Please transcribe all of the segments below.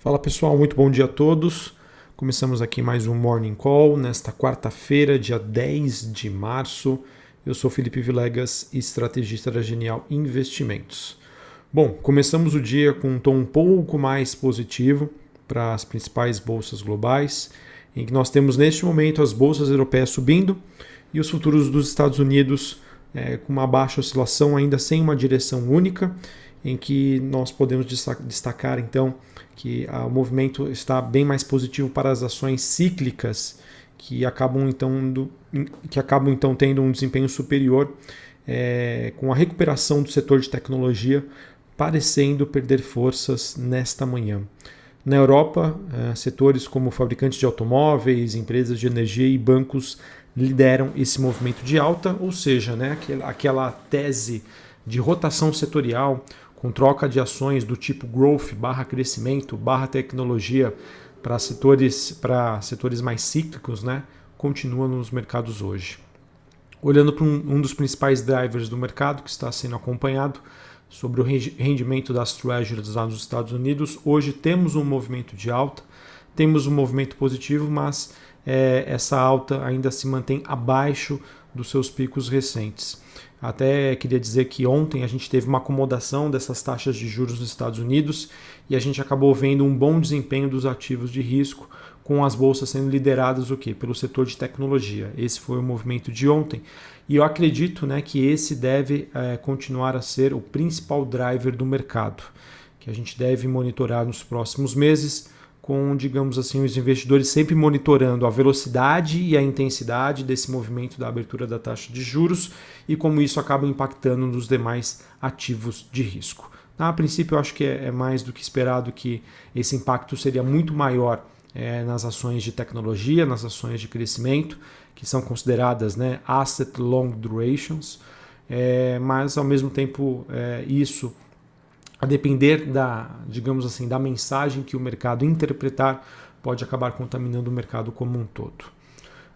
Fala pessoal, muito bom dia a todos. Começamos aqui mais um Morning Call nesta quarta-feira, dia 10 de março. Eu sou Felipe Vilegas, estrategista da Genial Investimentos. Bom, começamos o dia com um tom um pouco mais positivo para as principais bolsas globais, em que nós temos neste momento as bolsas europeias subindo e os futuros dos Estados Unidos é, com uma baixa oscilação, ainda sem uma direção única, em que nós podemos destacar então que ah, o movimento está bem mais positivo para as ações cíclicas que acabam então, do, que acabam, então tendo um desempenho superior é, com a recuperação do setor de tecnologia parecendo perder forças nesta manhã. Na Europa, é, setores como fabricantes de automóveis, empresas de energia e bancos lideram esse movimento de alta, ou seja, né, aquela tese de rotação setorial com troca de ações do tipo growth barra crescimento barra tecnologia para setores, para setores mais cíclicos, né, continua nos mercados hoje. Olhando para um, um dos principais drivers do mercado que está sendo acompanhado sobre o rendimento das treasuries lá nos Estados Unidos, hoje temos um movimento de alta, temos um movimento positivo, mas é, essa alta ainda se mantém abaixo dos seus picos recentes. Até queria dizer que ontem a gente teve uma acomodação dessas taxas de juros nos Estados Unidos e a gente acabou vendo um bom desempenho dos ativos de risco, com as bolsas sendo lideradas o quê? pelo setor de tecnologia. Esse foi o movimento de ontem e eu acredito né, que esse deve é, continuar a ser o principal driver do mercado, que a gente deve monitorar nos próximos meses com, digamos assim, os investidores sempre monitorando a velocidade e a intensidade desse movimento da abertura da taxa de juros e como isso acaba impactando nos demais ativos de risco. A princípio, eu acho que é, é mais do que esperado que esse impacto seria muito maior é, nas ações de tecnologia, nas ações de crescimento, que são consideradas né, asset long durations, é, mas ao mesmo tempo é, isso a depender da, digamos assim, da mensagem que o mercado interpretar, pode acabar contaminando o mercado como um todo.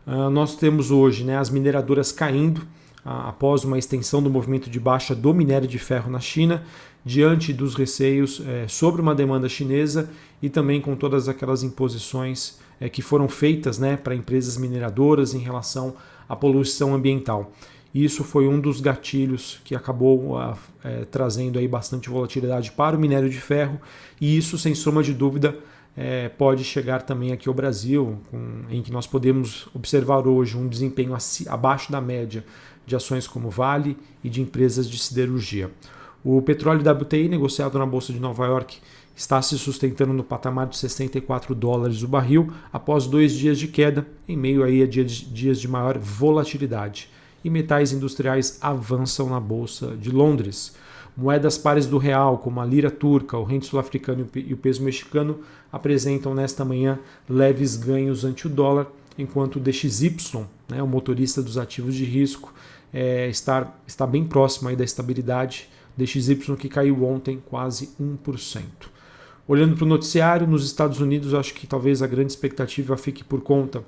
Uh, nós temos hoje né, as mineradoras caindo uh, após uma extensão do movimento de baixa do minério de ferro na China, diante dos receios eh, sobre uma demanda chinesa e também com todas aquelas imposições eh, que foram feitas né, para empresas mineradoras em relação à poluição ambiental. Isso foi um dos gatilhos que acabou é, trazendo aí bastante volatilidade para o minério de ferro, e isso, sem sombra de dúvida, é, pode chegar também aqui ao Brasil, com, em que nós podemos observar hoje um desempenho abaixo da média de ações como Vale e de empresas de siderurgia. O petróleo WTI negociado na Bolsa de Nova York está se sustentando no patamar de 64 dólares o barril após dois dias de queda, em meio aí a dias de maior volatilidade e metais industriais avançam na Bolsa de Londres. Moedas pares do real, como a lira turca, o rente sul-africano e o peso mexicano, apresentam nesta manhã leves ganhos ante o dólar, enquanto o DXY, né, o motorista dos ativos de risco, é, está, está bem próximo aí da estabilidade. DXY que caiu ontem quase 1%. Olhando para o noticiário, nos Estados Unidos, acho que talvez a grande expectativa fique por conta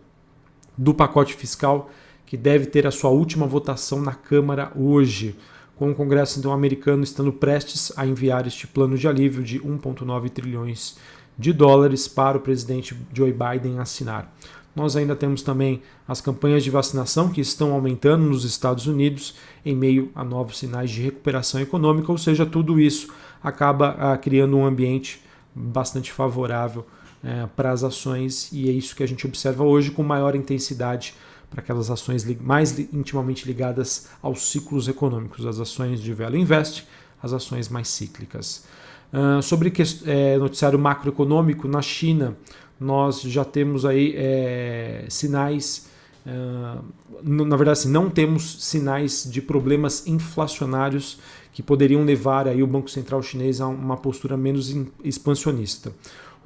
do pacote fiscal que deve ter a sua última votação na Câmara hoje, com o Congresso então americano estando prestes a enviar este plano de alívio de 1,9 trilhões de dólares para o presidente Joe Biden assinar. Nós ainda temos também as campanhas de vacinação que estão aumentando nos Estados Unidos em meio a novos sinais de recuperação econômica, ou seja, tudo isso acaba ah, criando um ambiente bastante favorável eh, para as ações e é isso que a gente observa hoje com maior intensidade para aquelas ações mais intimamente ligadas aos ciclos econômicos, as ações de Velo Invest, as ações mais cíclicas. Uh, sobre é, noticiário macroeconômico, na China nós já temos aí é, sinais, uh, na verdade assim, não temos sinais de problemas inflacionários que poderiam levar aí o Banco Central chinês a uma postura menos expansionista.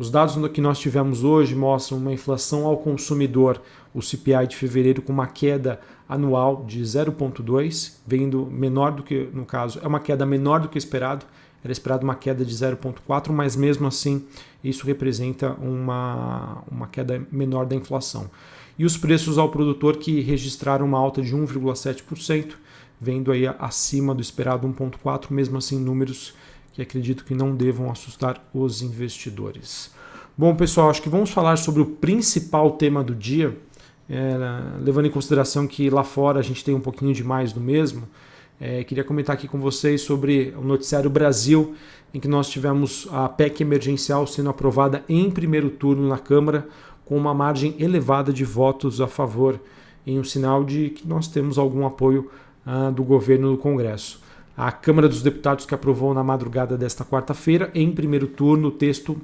Os dados que nós tivemos hoje mostram uma inflação ao consumidor, o CPI de fevereiro, com uma queda anual de 0,2, vindo menor do que, no caso, é uma queda menor do que esperado, era esperado uma queda de 0,4, mas mesmo assim isso representa uma, uma queda menor da inflação. E os preços ao produtor que registraram uma alta de 1,7%, vendo aí acima do esperado 1,4%, mesmo assim números que acredito que não devam assustar os investidores. Bom, pessoal, acho que vamos falar sobre o principal tema do dia, é, levando em consideração que lá fora a gente tem um pouquinho de mais do mesmo. É, queria comentar aqui com vocês sobre o Noticiário Brasil, em que nós tivemos a PEC emergencial sendo aprovada em primeiro turno na Câmara, com uma margem elevada de votos a favor, em um sinal de que nós temos algum apoio ah, do governo no Congresso. A Câmara dos Deputados que aprovou na madrugada desta quarta-feira, em primeiro turno, o texto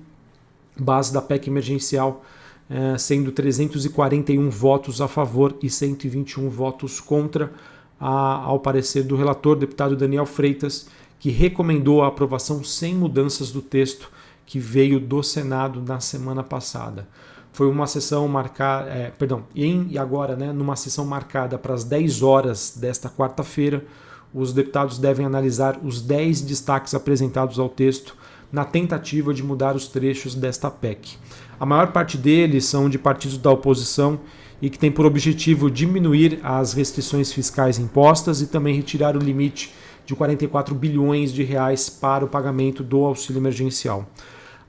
base da PEC emergencial, eh, sendo 341 votos a favor e 121 votos contra, ao parecer do relator, deputado Daniel Freitas, que recomendou a aprovação sem mudanças do texto que veio do Senado na semana passada. Foi uma sessão marcada, é, perdão, e agora, né, numa sessão marcada para as 10 horas desta quarta-feira, os deputados devem analisar os 10 destaques apresentados ao texto na tentativa de mudar os trechos desta PEC. A maior parte deles são de partidos da oposição e que tem por objetivo diminuir as restrições fiscais impostas e também retirar o limite de 44 bilhões de reais para o pagamento do auxílio emergencial.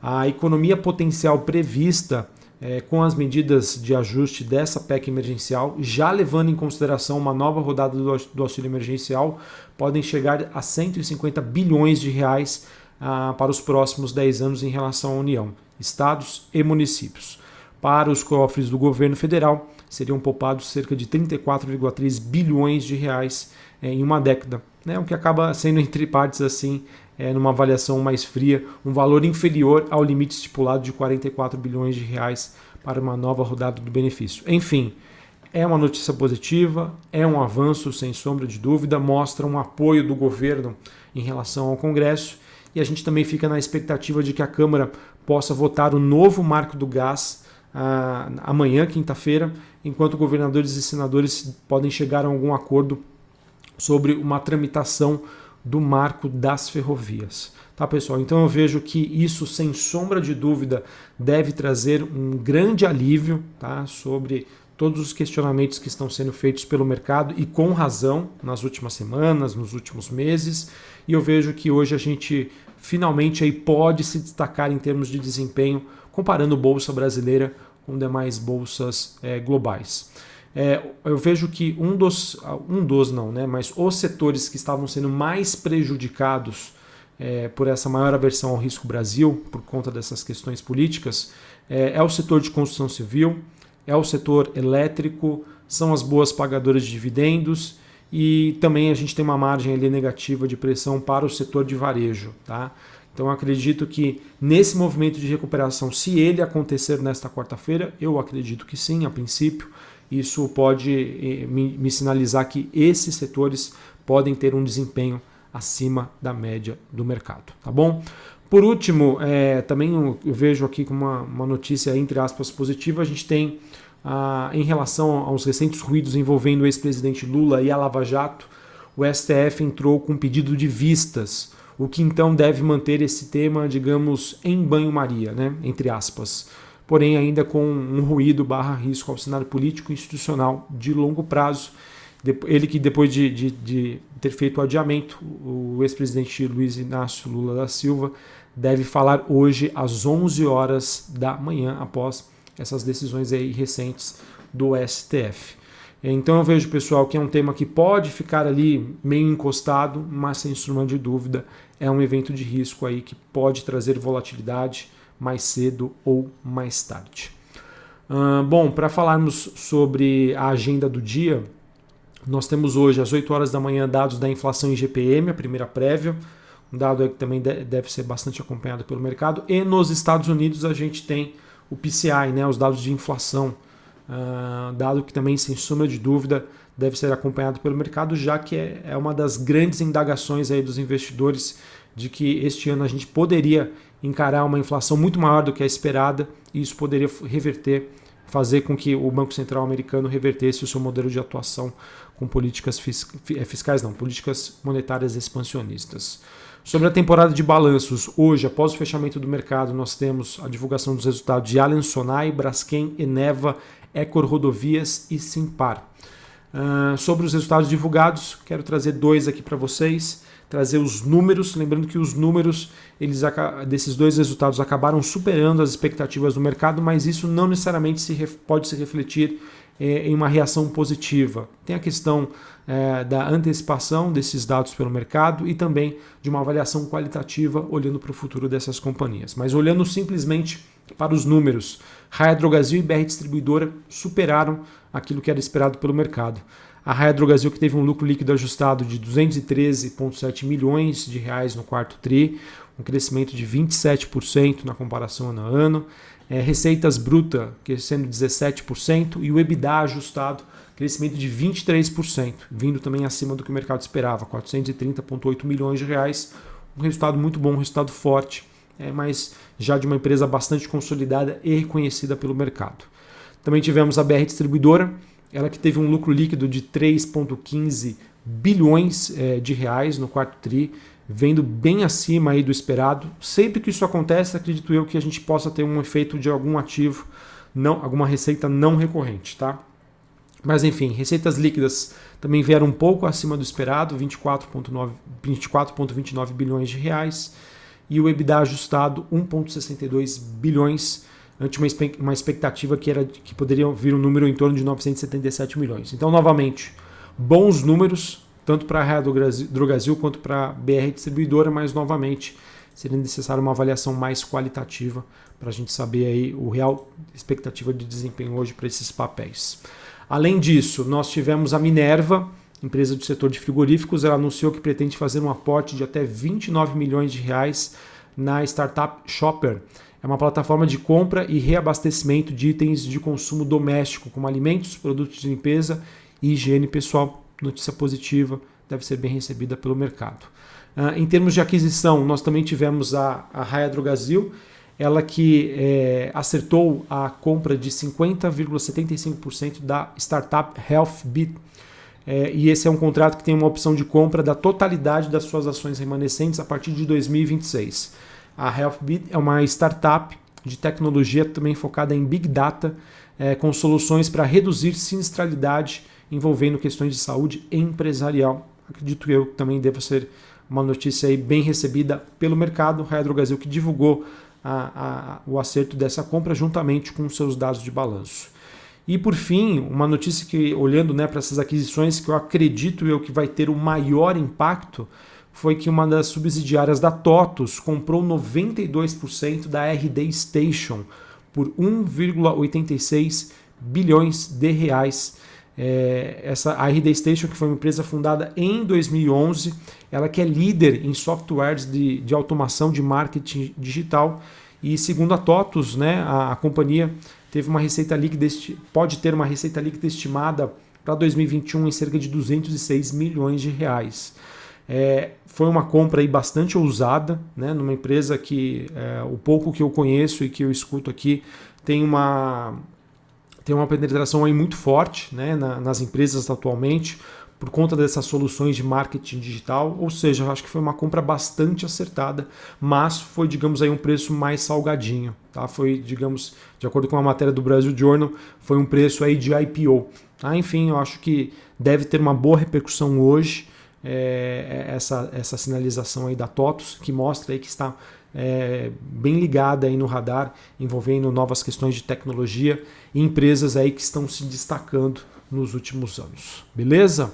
A economia potencial prevista é, com as medidas de ajuste dessa PEC emergencial, já levando em consideração uma nova rodada do, do auxílio emergencial, podem chegar a 150 bilhões de reais ah, para os próximos 10 anos em relação à União, estados e municípios. Para os cofres do governo federal, seriam poupados cerca de 34,3 bilhões de reais é, em uma década, né? o que acaba sendo entre partes assim, é, numa avaliação mais fria, um valor inferior ao limite estipulado de 44 bilhões de reais para uma nova rodada do benefício. Enfim, é uma notícia positiva, é um avanço sem sombra de dúvida, mostra um apoio do governo em relação ao Congresso e a gente também fica na expectativa de que a Câmara possa votar o novo marco do gás ah, amanhã, quinta-feira, enquanto governadores e senadores podem chegar a algum acordo sobre uma tramitação do marco das ferrovias. Tá, pessoal? Então eu vejo que isso, sem sombra de dúvida, deve trazer um grande alívio tá, sobre todos os questionamentos que estão sendo feitos pelo mercado e com razão nas últimas semanas, nos últimos meses. E eu vejo que hoje a gente finalmente aí pode se destacar em termos de desempenho, comparando bolsa brasileira com demais bolsas é, globais. É, eu vejo que um dos, um dos não, né, mas os setores que estavam sendo mais prejudicados é, por essa maior aversão ao risco Brasil, por conta dessas questões políticas, é, é o setor de construção civil, é o setor elétrico, são as boas pagadoras de dividendos e também a gente tem uma margem ali negativa de pressão para o setor de varejo. Tá? Então acredito que nesse movimento de recuperação, se ele acontecer nesta quarta-feira, eu acredito que sim, a princípio, isso pode eh, me, sinalizar que esses setores podem ter um desempenho acima da média do mercado, tá bom? Por último, é, também eu vejo aqui com uma, uma notícia entre aspas positiva, a gente tem ah, em relação aos recentes ruídos envolvendo o ex-presidente Lula e a Lava Jato, o STF entrou com um pedido de vistas, o que então deve manter esse tema, digamos, em banho-maria, né? entre aspas. Porém, ainda com um ruído barra risco ao cenário político e institucional de longo prazo. Ele que depois de, de, de ter feito o adiamento, o ex-presidente Luiz Inácio Lula da Silva deve falar hoje às 11 horas da manhã após essas decisões aí recentes do STF. Então eu vejo, pessoal, que é um tema que pode ficar ali meio encostado, mas sem sombra de dúvida é um evento de risco aí que pode trazer volatilidade mais cedo ou mais tarde. Uh, bom, para falarmos sobre a agenda do dia, nós temos hoje às 8 horas da manhã dados da inflação em GPM, a primeira prévia, um dado que também deve ser bastante acompanhado pelo mercado, e nos Estados Unidos a gente tem o PCI, né, os dados de inflação, uh, dado que também, sem sombra de dúvida, deve ser acompanhado pelo mercado, já que é, é uma das grandes indagações aí dos investidores de que este ano a gente poderia encarar uma inflação muito maior do que a esperada e isso poderia reverter, fazer com que o Banco Central americano revertesse o seu modelo de atuação com políticas eh, fiscais, não, políticas monetárias expansionistas. Sobre a temporada de balanços, hoje, após o fechamento do mercado, nós temos a divulgação dos resultados de Allen Sonai, Braskem, Eneva, Ecor Rodovias e Simpar. Uh, sobre os resultados divulgados, quero trazer dois aqui para vocês. Trazer os números, lembrando que os números eles, desses dois resultados acabaram superando as expectativas do mercado, mas isso não necessariamente se, pode se refletir é, em uma reação positiva. Tem a questão é, da antecipação desses dados pelo mercado e também de uma avaliação qualitativa olhando para o futuro dessas companhias. Mas olhando simplesmente para os números, Raia Drogasil e BR Distribuidora superaram aquilo que era esperado pelo mercado. A Raia Drogasil que teve um lucro líquido ajustado de 213,7 milhões de reais no quarto tri, um crescimento de 27% na comparação ano a ano. É, receitas bruta crescendo 17% e o EBITDA ajustado crescimento de 23%, vindo também acima do que o mercado esperava, 430,8 milhões de reais, um resultado muito bom, um resultado forte, é, mas já de uma empresa bastante consolidada e reconhecida pelo mercado. Também tivemos a BR Distribuidora, ela que teve um lucro líquido de 3,15 bilhões é, de reais no quarto tri, vendo bem acima aí do esperado. Sempre que isso acontece, acredito eu que a gente possa ter um efeito de algum ativo, não, alguma receita não recorrente, tá? Mas enfim, receitas líquidas também vieram um pouco acima do esperado, 24,29 24 bilhões de reais, e o EBITDA ajustado 1,62 bilhões, ante uma expectativa que era que poderia vir um número em torno de 977 milhões. Então, novamente, bons números, tanto para a Raia Drogazil quanto para a BR Distribuidora, mas novamente seria necessário uma avaliação mais qualitativa para a gente saber aí o real expectativa de desempenho hoje para esses papéis. Além disso, nós tivemos a Minerva, empresa do setor de frigoríficos, ela anunciou que pretende fazer um aporte de até 29 milhões de reais na startup Shopper. É uma plataforma de compra e reabastecimento de itens de consumo doméstico, como alimentos, produtos de limpeza e higiene pessoal notícia positiva, deve ser bem recebida pelo mercado. Uh, em termos de aquisição, nós também tivemos a, a Raia ela que é, acertou a compra de 50,75% da startup HealthBit. É, e esse é um contrato que tem uma opção de compra da totalidade das suas ações remanescentes a partir de 2026. A HealthBit é uma startup de tecnologia também focada em Big Data, é, com soluções para reduzir sinistralidade envolvendo questões de saúde empresarial. Acredito eu que também deva ser uma notícia aí bem recebida pelo mercado. Raia Brasil que divulgou a, a, o acerto dessa compra juntamente com seus dados de balanço. E por fim, uma notícia que, olhando né, para essas aquisições, que eu acredito eu que vai ter o maior impacto, foi que uma das subsidiárias da TOTUS comprou 92% da RD Station por 1,86 bilhões de reais. É, essa a RD Station, que foi uma empresa fundada em 2011, ela que é líder em softwares de, de automação de marketing digital e segundo a TOTUS, né, a, a companhia teve uma receita líquida, pode ter uma receita líquida estimada para 2021 em cerca de 206 milhões de reais. É, foi uma compra aí bastante ousada, né, numa empresa que é, o pouco que eu conheço e que eu escuto aqui tem uma tem uma penetração aí muito forte né, na, nas empresas atualmente por conta dessas soluções de marketing digital, ou seja, eu acho que foi uma compra bastante acertada, mas foi, digamos aí, um preço mais salgadinho, tá? Foi, digamos, de acordo com a matéria do Brasil Journal, foi um preço aí de IPO, tá? Enfim, eu acho que deve ter uma boa repercussão hoje é, essa, essa sinalização aí da TOTUS, que mostra aí que está é, bem ligada aí no radar, envolvendo novas questões de tecnologia e empresas aí que estão se destacando nos últimos anos. Beleza?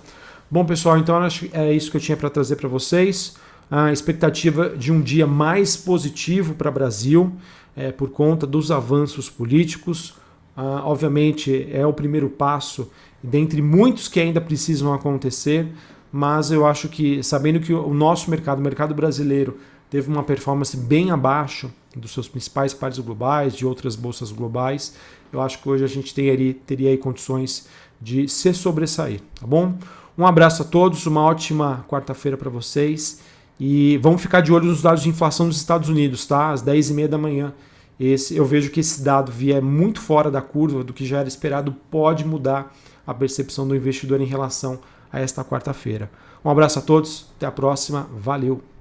Bom, pessoal, então acho que é isso que eu tinha para trazer para vocês. A expectativa de um dia mais positivo para o Brasil é, por conta dos avanços políticos. Ah, obviamente, é o primeiro passo dentre muitos que ainda precisam acontecer, mas eu acho que, sabendo que o nosso mercado, o mercado brasileiro, teve uma performance bem abaixo dos seus principais pares globais, de outras bolsas globais. Eu acho que hoje a gente teria, teria aí condições de se sobressair, tá bom? Um abraço a todos, uma ótima quarta-feira para vocês e vamos ficar de olho nos dados de inflação dos Estados Unidos, tá? Às 10h30 da manhã. Esse, eu vejo que esse dado vier muito fora da curva do que já era esperado, pode mudar a percepção do investidor em relação a esta quarta-feira. Um abraço a todos, até a próxima, valeu!